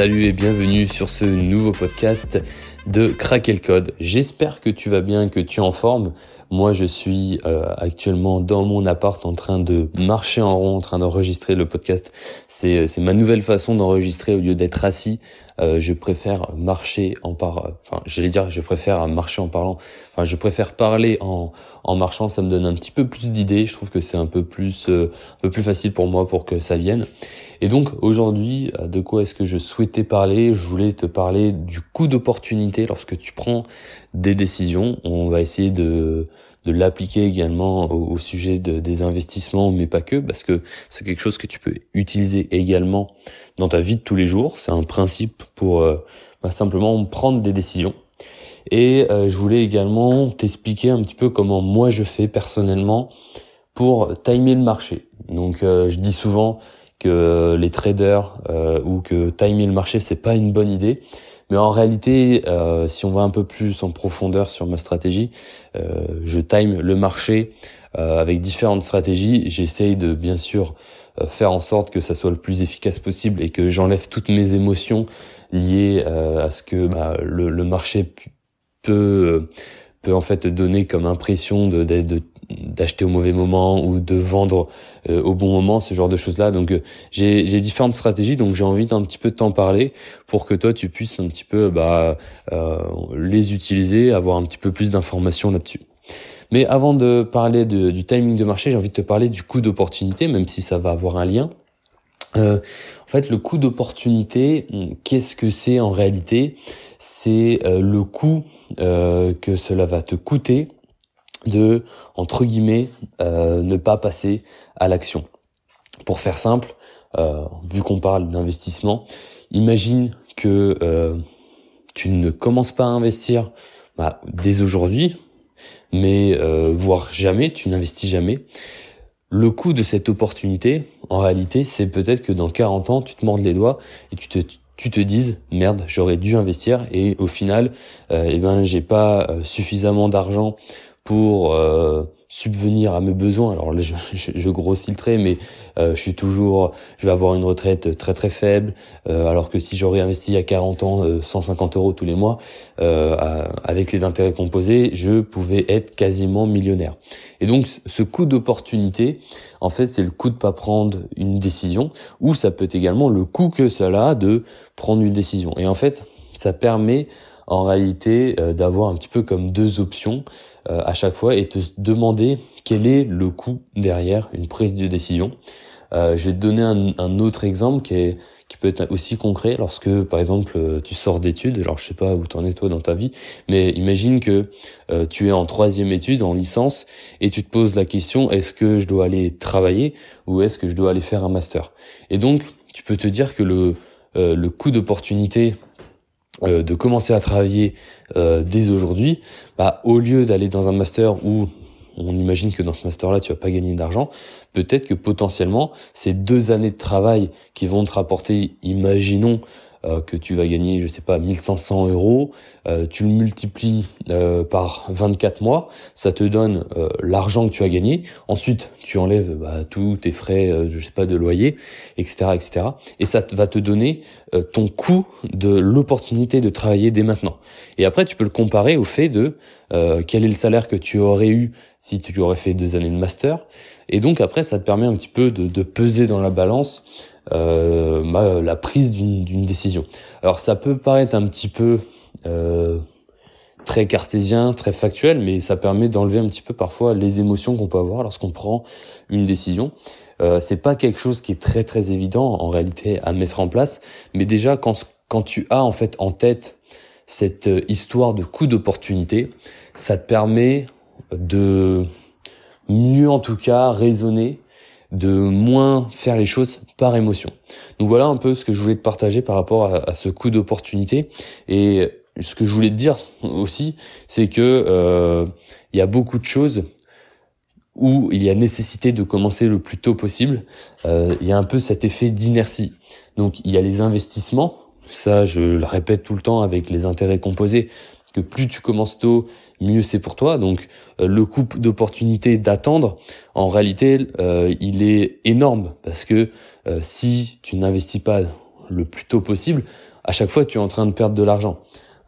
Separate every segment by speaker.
Speaker 1: Salut et bienvenue sur ce nouveau podcast de Craquer le Code. J'espère que tu vas bien, que tu es en forme. Moi, je suis euh, actuellement dans mon appart en train de marcher en rond, en train d'enregistrer le podcast. C'est c'est ma nouvelle façon d'enregistrer au lieu d'être assis. Euh, je préfère marcher en par, enfin, j'allais dire, je préfère marcher en parlant. Enfin, je préfère parler en en marchant. Ça me donne un petit peu plus d'idées. Je trouve que c'est un peu plus euh, un peu plus facile pour moi pour que ça vienne. Et donc aujourd'hui, euh, de quoi est-ce que je souhaitais parler? Je voulais te parler du coût d'opportunité lorsque tu prends des décisions. On va essayer de, de l'appliquer également au, sujet de, des investissements, mais pas que, parce que c'est quelque chose que tu peux utiliser également dans ta vie de tous les jours. C'est un principe pour euh, bah, simplement prendre des décisions. Et euh, je voulais également t'expliquer un petit peu comment moi je fais personnellement pour timer le marché. Donc je dis souvent que les traders euh, ou que timer le marché c'est pas une bonne idée. Mais en réalité, euh, si on va un peu plus en profondeur sur ma stratégie, euh, je time le marché avec différentes stratégies. J'essaye de bien sûr faire en sorte que ça soit le plus efficace possible et que j'enlève toutes mes émotions liées à ce que bah, le, le, marché peut peut en fait donner comme impression de, de, de d'acheter au mauvais moment ou de vendre euh, au bon moment, ce genre de choses-là. Donc euh, j'ai, différentes stratégies, donc j'ai envie d'un petit peu de t'en parler pour que toi tu puisses un petit peu bah, euh, les utiliser, avoir un petit peu plus d'informations là-dessus. Mais avant de parler du timing de marché, j'ai envie de te parler du coût d'opportunité, même si ça va avoir un lien. en fait, le coût d'opportunité, qu'est-ce que c'est en réalité? C'est le coût que cela va te coûter de, entre guillemets, euh, ne pas passer à l'action. Pour faire simple, euh, vu qu'on parle d'investissement, imagine que euh, tu ne commences pas à investir bah, dès aujourd'hui, mais voire jamais, tu n'investis jamais. Le coût de cette opportunité, en réalité, c'est peut-être que dans 40 ans, tu te mordes les doigts et tu te, tu te dises merde, j'aurais dû investir et au final, eh ben j'ai pas suffisamment d'argent pour euh, subvenir à mes besoins. Alors là, je, je, grossis le trait, mais euh, je suis toujours, je vais avoir une retraite très très faible, euh, alors que si j'aurais investi à 40 ans 150 euros tous les mois, avec les intérêts composés, je pouvais être quasiment millionnaire. Et donc, ce coût d'opportunité, en fait, c'est le coût de pas prendre une décision, ou ça peut être également le coût que cela a de prendre une décision. Et en fait, ça permet en réalité d'avoir un petit peu comme deux options euh, à chaque fois et te demander quel est le coût derrière une prise de décision. Euh, je vais te donner un, un, autre exemple qui est qui peut être aussi concret lorsque par exemple euh, tu sors d'études alors je sais pas où t'en es toi dans ta vie mais imagine que euh, tu es en troisième étude en licence et tu te poses la question est-ce que je dois aller travailler ou est-ce que je dois aller faire un master? Et donc tu peux te dire que le euh, le coût d'opportunité euh, de commencer à travailler euh, dès aujourd'hui, bah, au lieu d'aller dans un master où on imagine que dans ce master-là, tu vas pas gagner d'argent, peut-être que potentiellement, ces deux années de travail qui vont te rapporter, imaginons, euh, que tu vas gagner, je sais pas, 1500 euros, euh, tu le multiplies euh, par 24 mois, ça te donne l'argent que tu as gagné. Ensuite, tu enlèves bah, tous tes frais, je sais pas, de loyer, etc., etc. Et ça va te donner ton coût de l'opportunité de travailler dès maintenant. Et après, tu peux le comparer au fait de quel est le salaire que tu aurais eu si tu aurais fait deux années de master. Et donc après, ça te permet un petit peu de, de peser dans la balance euh, la prise d'une décision. Alors ça peut paraître un petit peu euh, très cartésien, très factuel, mais ça permet d'enlever un petit peu parfois les émotions qu'on peut avoir lorsqu'on prend une décision. Euh, c'est pas quelque chose qui est très très évident en réalité à mettre en place, mais déjà quand quand tu as en fait en tête cette euh, histoire de coup d'opportunité, ça te permet de mieux en tout cas raisonner de moins faire les choses par émotion. Donc voilà un peu ce que je voulais te partager par rapport à, ce coup d'opportunité. Et ce que je voulais te dire aussi, c'est que euh, il y a beaucoup de choses où il y a nécessité de commencer le plus tôt possible. Euh, il y a un peu cet effet d'inertie. Donc il y a les investissements, ça je le répète tout le temps avec les intérêts composés, que plus tu commences tôt, mieux c'est pour toi. Donc euh, le coût d'opportunité d'attendre, en réalité, euh, il est énorme parce que euh, si tu n'investis pas le plus tôt possible, à chaque fois tu es en train de perdre de l'argent.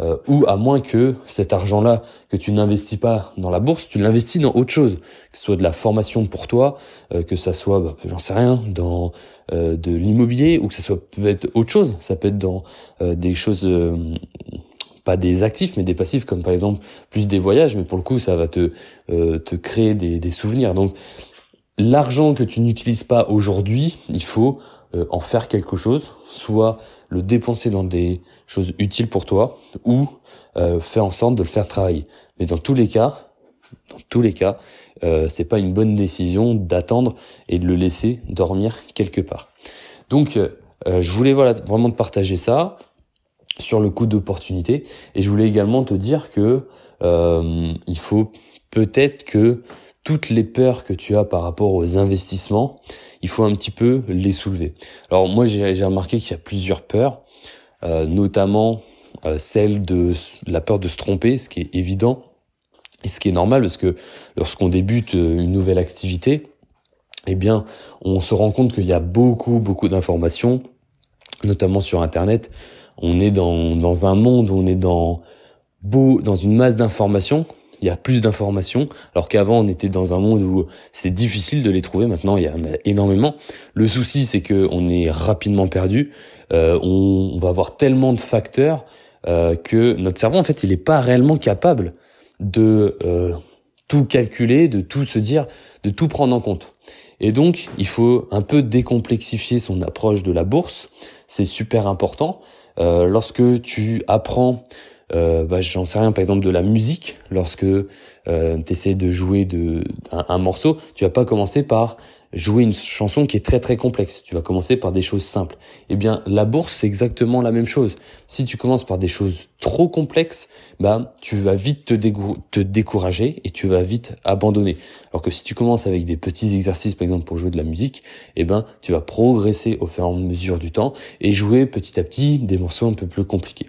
Speaker 1: Euh, ou à moins que cet argent-là que tu n'investis pas dans la bourse, tu l'investis dans autre chose, que ce soit de la formation pour toi, euh, que ça soit, bah, j'en sais rien, dans euh, de l'immobilier, ou que ça soit peut-être autre chose. Ça peut être dans des choses, pas des actifs, mais des passifs, comme par exemple plus des voyages, mais pour le coup, ça va te te créer des, des souvenirs. Donc l'argent que tu n'utilises pas aujourd'hui, il faut en faire quelque chose, soit le dépenser dans des choses utiles pour toi ou euh, faire en sorte de le faire travailler. Mais dans tous les cas, dans tous les cas, euh, c'est pas une bonne décision d'attendre et de le laisser dormir quelque part. Donc, euh, euh, je voulais voilà vraiment te partager ça sur le coup d'opportunité et je voulais également te dire que euh, il faut peut-être que toutes les peurs que tu as par rapport aux investissements, il faut un petit peu les soulever. Alors moi j'ai remarqué qu'il y a plusieurs peurs, euh, notamment euh, celle de la peur de se tromper, ce qui est évident et ce qui est normal parce que lorsqu'on débute euh, une nouvelle activité, eh bien on se rend compte qu'il y a beaucoup beaucoup d'informations, notamment sur Internet. On est dans, dans un monde où on est dans beau, dans une masse d'informations il y a plus d'informations, alors qu'avant on était dans un monde où c'est difficile de les trouver. Maintenant, il y en a énormément. Le souci, c'est que on est rapidement perdu. Euh, on, on, va avoir tellement de facteurs euh, que notre cerveau, en fait, il n'est pas réellement capable de euh, tout calculer, de tout se dire, de tout prendre en compte. Et donc, il faut un peu décomplexifier son approche de la bourse. C'est super important. Euh, lorsque tu apprends euh, bah, j'en sais rien, par exemple de la musique, lorsque euh, tu essaies de jouer de, un, morceau, tu vas pas commencer par jouer une chanson qui est très très complexe. Tu vas commencer par des choses simples. Eh bien, la bourse, c'est exactement la même chose. Si tu commences par des choses trop complexes, bah, tu vas vite te, décourager et tu vas vite abandonner. Alors que si tu commences avec des petits exercices, par exemple, pour jouer de la musique, eh ben, tu vas progresser au fur et à mesure du temps et jouer petit à petit des morceaux un peu plus compliqués.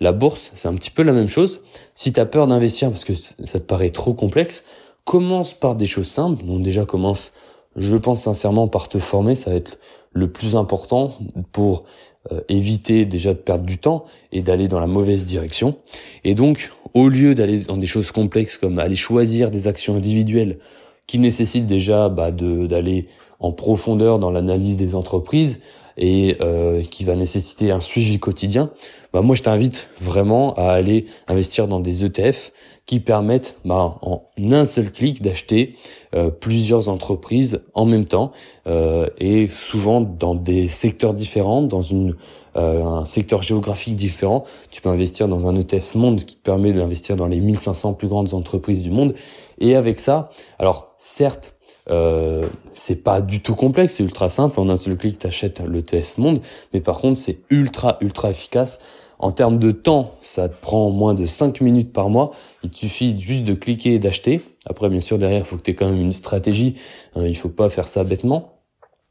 Speaker 1: La bourse, c'est un petit peu la même chose. Si tu as peur d'investir parce que ça te paraît trop complexe, commence par des choses simples. Donc déjà commence, je pense sincèrement, par te former, ça va être le plus important pour euh, éviter déjà de perdre du temps et d'aller dans la mauvaise direction. Et donc, au lieu d'aller dans des choses complexes comme aller choisir des actions individuelles qui nécessitent déjà bah, d'aller en profondeur dans l'analyse des entreprises, et euh, qui va nécessiter un suivi quotidien, bah moi je t'invite vraiment à aller investir dans des ETF qui permettent bah, en un seul clic d'acheter euh, plusieurs entreprises en même temps euh, et souvent dans des secteurs différents, dans une euh, un secteur géographique différent. Tu peux investir dans un ETF monde qui te permet d'investir dans les 1500 plus grandes entreprises du monde. Et avec ça, alors certes, euh, c'est pas du tout complexe, c'est ultra simple. En un seul clic, tu achètes le TF Monde. Mais par contre, c'est ultra, ultra efficace. En termes de temps, ça te prend moins de 5 minutes par mois. Il te suffit juste de cliquer et d'acheter. Après, bien sûr, derrière, il faut que tu aies quand même une stratégie. Hein, il faut pas faire ça bêtement.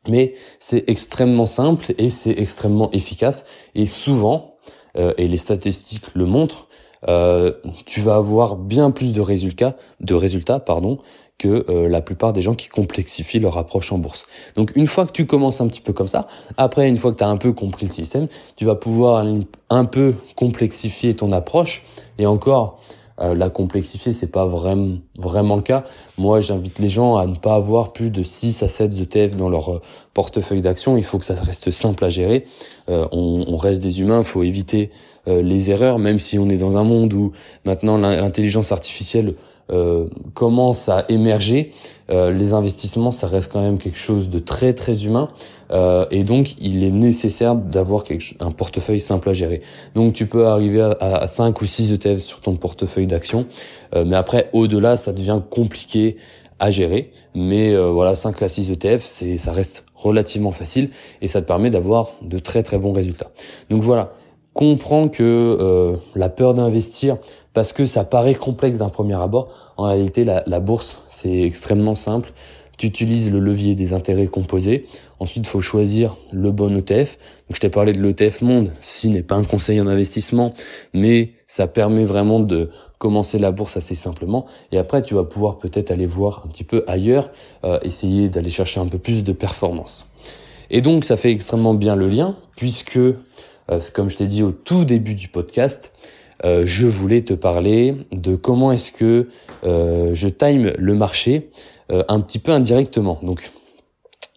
Speaker 1: Mais c'est extrêmement simple et c'est extrêmement efficace. Et souvent, euh, et les statistiques le montrent, euh, tu vas avoir bien plus de résultats, de résultats pardon, que euh, la plupart des gens qui complexifient leur approche en bourse. Donc une fois que tu commences un petit peu comme ça, après une fois que tu as un peu compris le système, tu vas pouvoir un peu complexifier ton approche et encore euh, la complexifier, c'est pas vraiment vraiment le cas. Moi, j'invite les gens à ne pas avoir plus de 6 à 7 ETF dans leur euh, portefeuille d'actions. Il faut que ça reste simple à gérer. on, on, reste des humains, il faut éviter les erreurs, même si on est dans un monde où maintenant l'intelligence artificielle euh, commence à émerger, euh, les investissements, ça reste quand même quelque chose de très très humain, euh, et donc il est nécessaire d'avoir un portefeuille simple à gérer. Donc tu peux arriver à, à 5 ou 6 ETF sur ton portefeuille d'actions, mais après au-delà, ça devient compliqué à gérer. Mais voilà, 5 à 6 ETF, ça reste relativement facile et ça te permet d'avoir de très très bons résultats. Donc voilà, comprends que la peur d'investir parce que ça paraît complexe d'un premier abord. En réalité, la, bourse, c'est extrêmement simple. Tu utilises le levier des intérêts composés. Ensuite, il faut choisir le bon ETF. Donc, je t'ai parlé de l'ETF Monde. Ceci n'est pas un conseil en investissement, mais ça permet vraiment de commencer la bourse assez simplement. Et après, tu vas pouvoir peut-être aller voir un petit peu ailleurs, euh, essayer d'aller chercher un peu plus de performance. Et donc, ça fait extrêmement bien le lien, puisque comme je t'ai dit au tout début du podcast, je voulais te parler de comment est-ce que je time le marché un petit peu indirectement. Donc,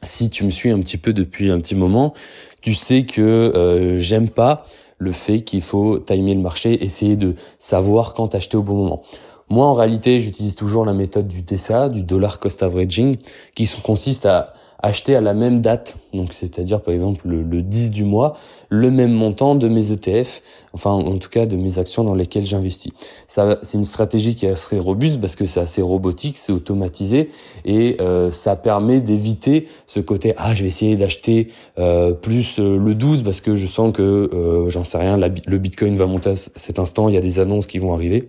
Speaker 1: si tu me suis un petit peu depuis un petit moment, tu sais que j'aime pas le fait qu'il faut timer le marché, essayer de savoir quand acheter au bon moment. Moi, en réalité, j'utilise toujours la méthode du DCA, du dollar cost averaging, qui consiste à acheter à la même date, donc c'est-à-dire par exemple le, 10 du mois, le même montant de mes ETF, enfin en tout cas de mes actions dans lesquelles j'investis. Ça, c'est une stratégie qui est assez robuste parce que c'est assez robotique, c'est automatisé et euh, ça permet d'éviter ce côté ah je vais essayer d'acheter euh, plus euh, le 12 parce que je sens que j'en sais rien, le Bitcoin va monter à cet instant, il y a des annonces qui vont arriver.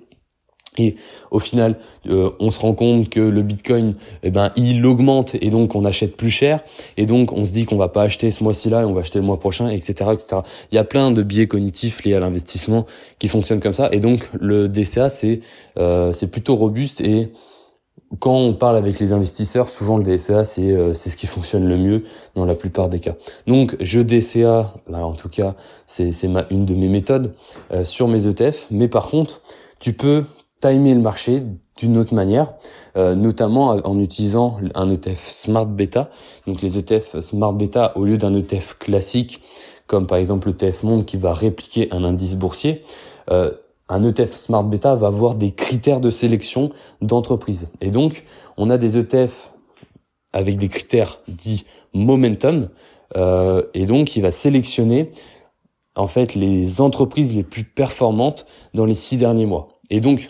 Speaker 1: Et au final, euh, on se rend compte que le Bitcoin, eh ben, il augmente et donc on achète plus cher. Et donc on se dit qu'on va pas acheter ce mois-ci là et on va acheter le mois prochain, etc., etc. Il y a plein de biais cognitifs liés à l'investissement qui fonctionnent comme ça. Et donc le DCA, c'est euh, c'est plutôt robuste et quand on parle avec les investisseurs, souvent le DCA c'est euh, c'est ce qui fonctionne le mieux dans la plupart des cas. Donc je DCA, là en tout cas c'est c'est ma une de mes méthodes sur mes ETF. Mais par contre, tu peux timer le marché d'une autre manière, euh, notamment en utilisant un ETF Smart Beta. Donc les ETF Smart Beta, au lieu d'un ETF classique, comme par exemple l'ETF Monde qui va répliquer un indice boursier, euh, un ETF Smart Beta va avoir des critères de sélection d'entreprise. Et donc, on a des ETF avec des critères dits momentum, euh, et donc il va sélectionner en fait les entreprises les plus performantes dans les six derniers mois. Et donc,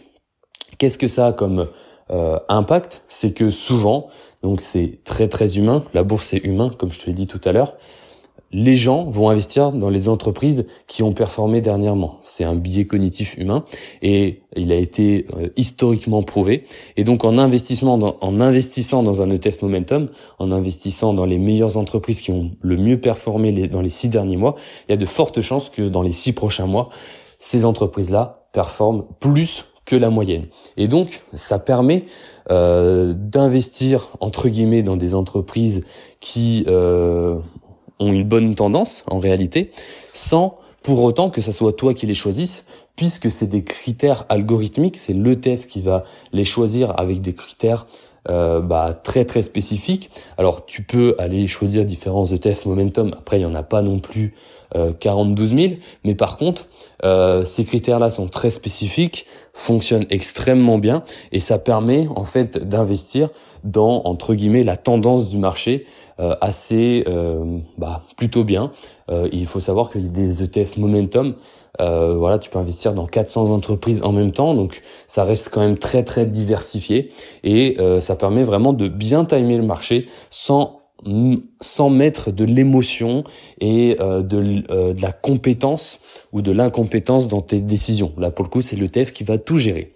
Speaker 1: Qu'est-ce que ça a comme euh, impact? C'est que souvent, donc c'est très très humain, la bourse est humain, comme je te l'ai dit tout à l'heure, les gens vont investir dans les entreprises qui ont performé dernièrement. C'est un biais cognitif humain et il a été euh, historiquement prouvé. Et donc en investissement, dans, en investissant dans un ETF Momentum, en investissant dans les meilleures entreprises qui ont le mieux performé les, dans les six derniers mois, il y a de fortes chances que dans les six prochains mois, ces entreprises-là performent plus que la moyenne. Et donc, ça permet euh, d'investir entre guillemets dans des entreprises qui euh, ont une bonne tendance en réalité, sans pour autant que ça soit toi qui les choisisses, puisque c'est des critères algorithmiques, c'est l'ETF qui va les choisir avec des critères euh, bah, très très spécifiques. Alors tu peux aller choisir différents ETF momentum, après il y en a pas non plus euh, 42 000, mais par contre euh, ces critères-là sont très spécifiques, fonctionnent extrêmement bien et ça permet en fait d'investir dans entre guillemets la tendance du marché euh, assez euh, bah, plutôt bien. Euh, il faut savoir qu'il y a des ETF momentum. voilà, tu peux investir dans 400 entreprises en même temps, donc ça reste quand même très très diversifié et ça permet vraiment de bien timer le marché sans sans mettre de l'émotion et euh, de, euh, de, la compétence ou de l'incompétence dans tes décisions. Là, pour le coup, c'est l'ETF qui va tout gérer.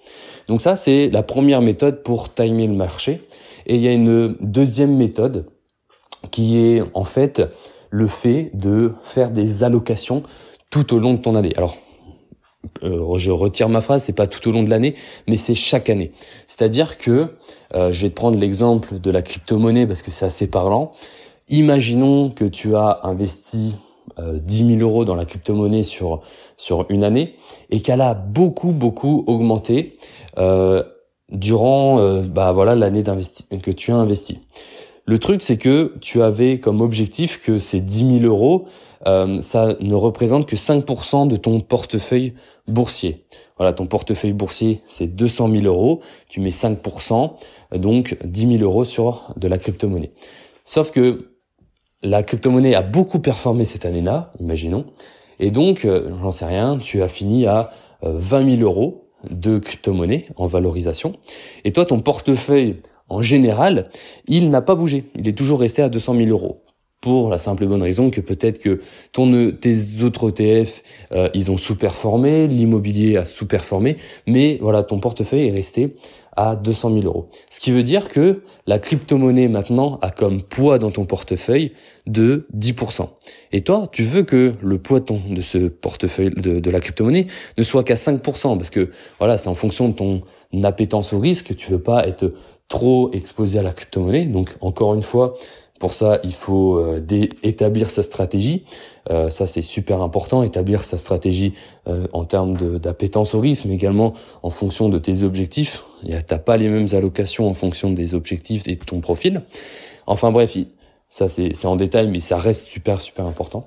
Speaker 1: Donc ça, c'est la première méthode pour timer le marché. Et il y a une deuxième méthode qui est en fait le fait de faire des allocations tout au long de ton année. Alors, euh, je retire ma phrase, c'est pas tout au long de l'année, mais c'est chaque année. C'est-à-dire que, euh, je vais te prendre l'exemple de la crypto-monnaie parce que c'est assez parlant. Imaginons que tu as investi euh, 10 000 euros dans la crypto-monnaie sur sur une année et qu'elle a beaucoup beaucoup augmenté euh, durant euh, bah voilà l'année que tu as investi. Le truc c'est que tu avais comme objectif que ces 10 000 euros euh, ça ne représente que 5% de ton portefeuille boursier. Voilà, ton portefeuille boursier, c'est 200 000 euros. Tu mets 5%, donc 10 000 euros sur de la crypto-monnaie. Sauf que la crypto-monnaie a beaucoup performé cette année-là, imaginons. Et donc, euh, j'en sais rien, tu as fini à 20 euh, 000 euros de crypto-monnaie en valorisation. Et toi, ton portefeuille, en général, il n'a pas bougé. Il est toujours resté à 200 000 euros pour la simple et bonne raison que peut-être que ton e, tes autres ETF euh, ils ont sous-performé, l'immobilier a sous-performé, mais voilà ton portefeuille est resté à 200 000 euros. Ce qui veut dire que la crypto-monnaie maintenant a comme poids dans ton portefeuille de 10%. Et toi, tu veux que le poids de, ce portefeuille de, de la crypto-monnaie ne soit qu'à 5%, parce que voilà, c'est en fonction de ton appétence au risque, tu veux pas être trop exposé à la crypto-monnaie. Donc encore une fois, Pour ça, il faut euh, établir sa stratégie. Euh, ça, c'est super important, établir sa stratégie euh, en termes d'appétence au risque, mais également en fonction de tes objectifs. Tu n'as pas les mêmes allocations en fonction des objectifs et de ton profil. Enfin bref, ça c'est en détail, mais ça reste super, super important.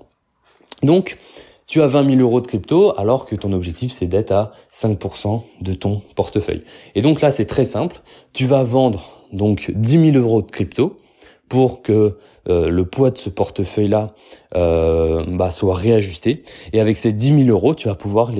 Speaker 1: Donc, tu as 20 000 euros de crypto alors que ton objectif c'est d'être à 5% de ton portefeuille. Et donc là c'est très simple, tu vas vendre donc 10 000 euros de crypto pour que euh, le poids de ce portefeuille-là euh, bah, soit réajusté. Et avec ces 10 000 euros, tu vas pouvoir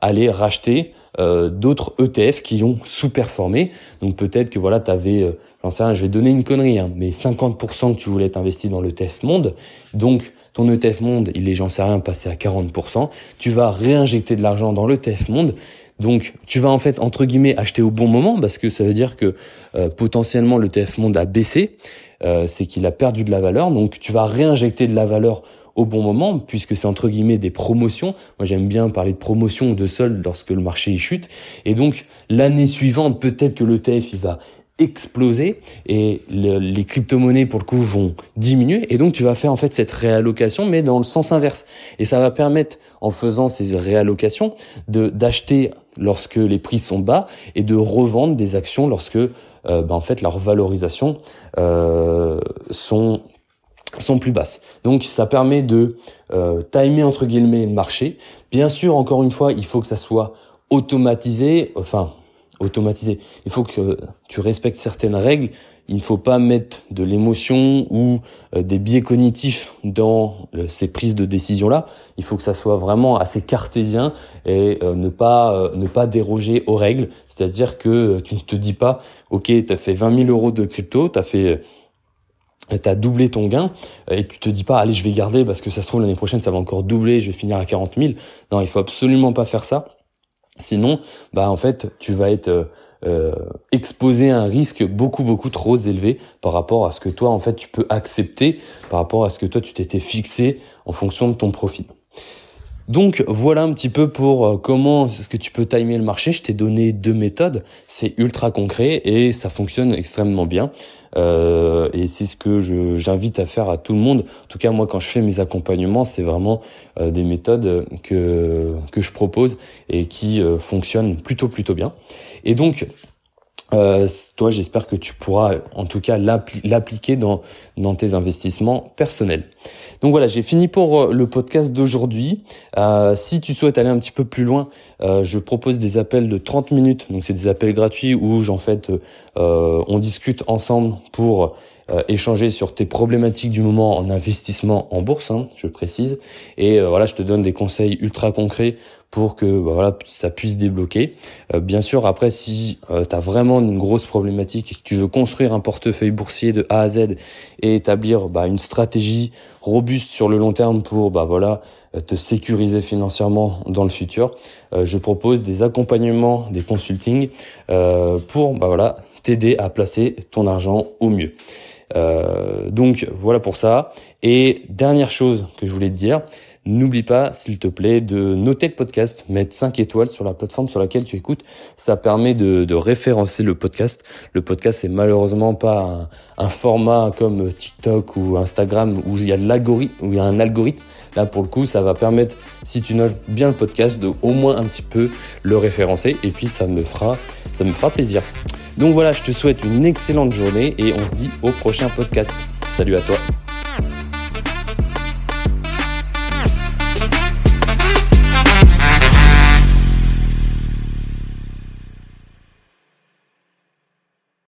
Speaker 1: aller racheter euh, d'autres ETF qui ont sous-performé. Donc peut-être que voilà, tu avais, euh, j'en sais rien, je vais donner une connerie, hein, mais 50% que tu voulais être investi dans l'ETF Monde. Donc ton ETF Monde, il est, j'en sais rien, passé à 40%. Tu vas réinjecter de l'argent dans l'ETF Monde. Donc, tu vas en fait entre guillemets acheter au bon moment parce que ça veut dire que euh, potentiellement le TF Monde a baissé, euh, c'est qu'il a perdu de la valeur. Donc, tu vas réinjecter de la valeur au bon moment puisque c'est entre guillemets des promotions. Moi, j'aime bien parler de promotion ou de solde lorsque le marché chute. Et donc, l'année suivante, peut-être que le TF il va exploser et les crypto-monnaies pour le coup vont diminuer et donc tu vas faire en fait cette réallocation mais dans le sens inverse et ça va permettre en faisant ces réallocations de d'acheter lorsque les prix sont bas et de revendre des actions lorsque euh, ben, en fait leur valorisation euh, sont sont plus basses. Donc ça permet de euh, timer entre guillemets le marché. Bien sûr, encore une fois, il faut que ça soit automatisé, enfin automatisé. Il faut que tu respectes certaines règles. Il ne faut pas mettre de l'émotion ou euh, des biais cognitifs dans euh, ces prises de décision là. Il faut que ça soit vraiment assez cartésien et euh, ne pas ne pas déroger aux règles. C'est-à-dire que tu ne te dis pas, ok, tu as fait 20 000 euros de crypto, tu as fait t'as doublé ton gain et tu te dis pas allez je vais garder parce que ça se trouve l'année prochaine ça va encore doubler je vais finir à 40 000 non il faut absolument pas faire ça Sinon, bah en fait, tu vas être euh, euh, exposé à un risque beaucoup beaucoup trop élevé par rapport à ce que toi en fait tu peux accepter, par rapport à ce que toi tu t'étais fixé en fonction de ton profil. Donc voilà un petit peu pour euh, comment est-ce que tu peux timer le marché. Je t'ai donné deux méthodes, c'est ultra concret et ça fonctionne extrêmement bien. Euh, et c'est ce que j'invite à faire à tout le monde. En tout cas, moi, quand je fais mes accompagnements, c'est vraiment euh, des méthodes que que je propose et qui fonctionnent plutôt plutôt bien. Et donc euh, toi, j'espère que tu pourras en tout cas l'appliquer dans, tes investissements personnels. Donc voilà, j'ai fini pour euh, le podcast d'aujourd'hui. Euh, si tu souhaites aller un petit peu plus loin, euh, je propose des appels de 30 minutes. Donc c'est des appels gratuits où en fait on discute ensemble pour échanger sur tes problématiques du moment en investissement en bourse, hein, je précise. Et voilà, je te donne des conseils ultra concrets pour que bah, voilà ça puisse débloquer. Euh, bien sûr, après si euh, tu as vraiment une grosse problématique et que tu veux construire un portefeuille boursier de A à Z et établir bah, une stratégie robuste sur le long terme pour bah voilà euh, te sécuriser financièrement dans le futur, je propose des accompagnements, des consultings pour bah voilà t'aider à placer ton argent au mieux. donc voilà pour ça. Et dernière chose que je voulais te dire, N'oublie pas, s'il te plaît, de noter le podcast, mettre 5 étoiles sur la plateforme sur laquelle tu écoutes. Ça permet de, de référencer le podcast. Le podcast, c'est malheureusement pas un, format comme TikTok ou Instagram où il y a de l'algorithme, où il y a un algorithme. Là, pour le coup, ça va permettre, si tu notes bien le podcast, de au moins un petit peu le référencer. Et puis, ça me fera, ça me fera plaisir. Donc voilà, je te souhaite une excellente journée et on se dit au prochain podcast. Salut à toi.